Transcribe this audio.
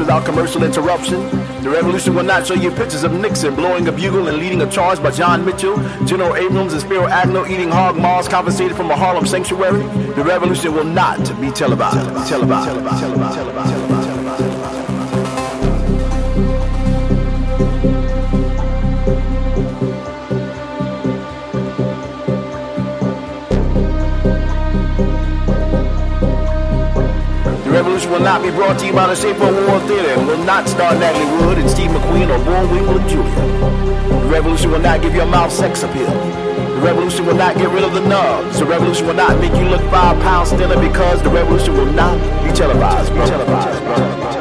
without commercial interruption. The revolution will not show you pictures of Nixon blowing a bugle and leading a charge by John Mitchell, General Abrams, and Spiro Agnew eating hog maws confiscated from a Harlem sanctuary. The revolution will not be televised. Televised. Televised. Televised. Televised. revolution will not be brought to you by the Schaefer Award Theater and will not star Natalie Wood and Steve McQueen or Bullwinkle and Julia. The revolution will not give your mouth sex appeal. The revolution will not get rid of the nubs. The revolution will not make you look five pounds thinner because the revolution will not be televised. Be televised, shooting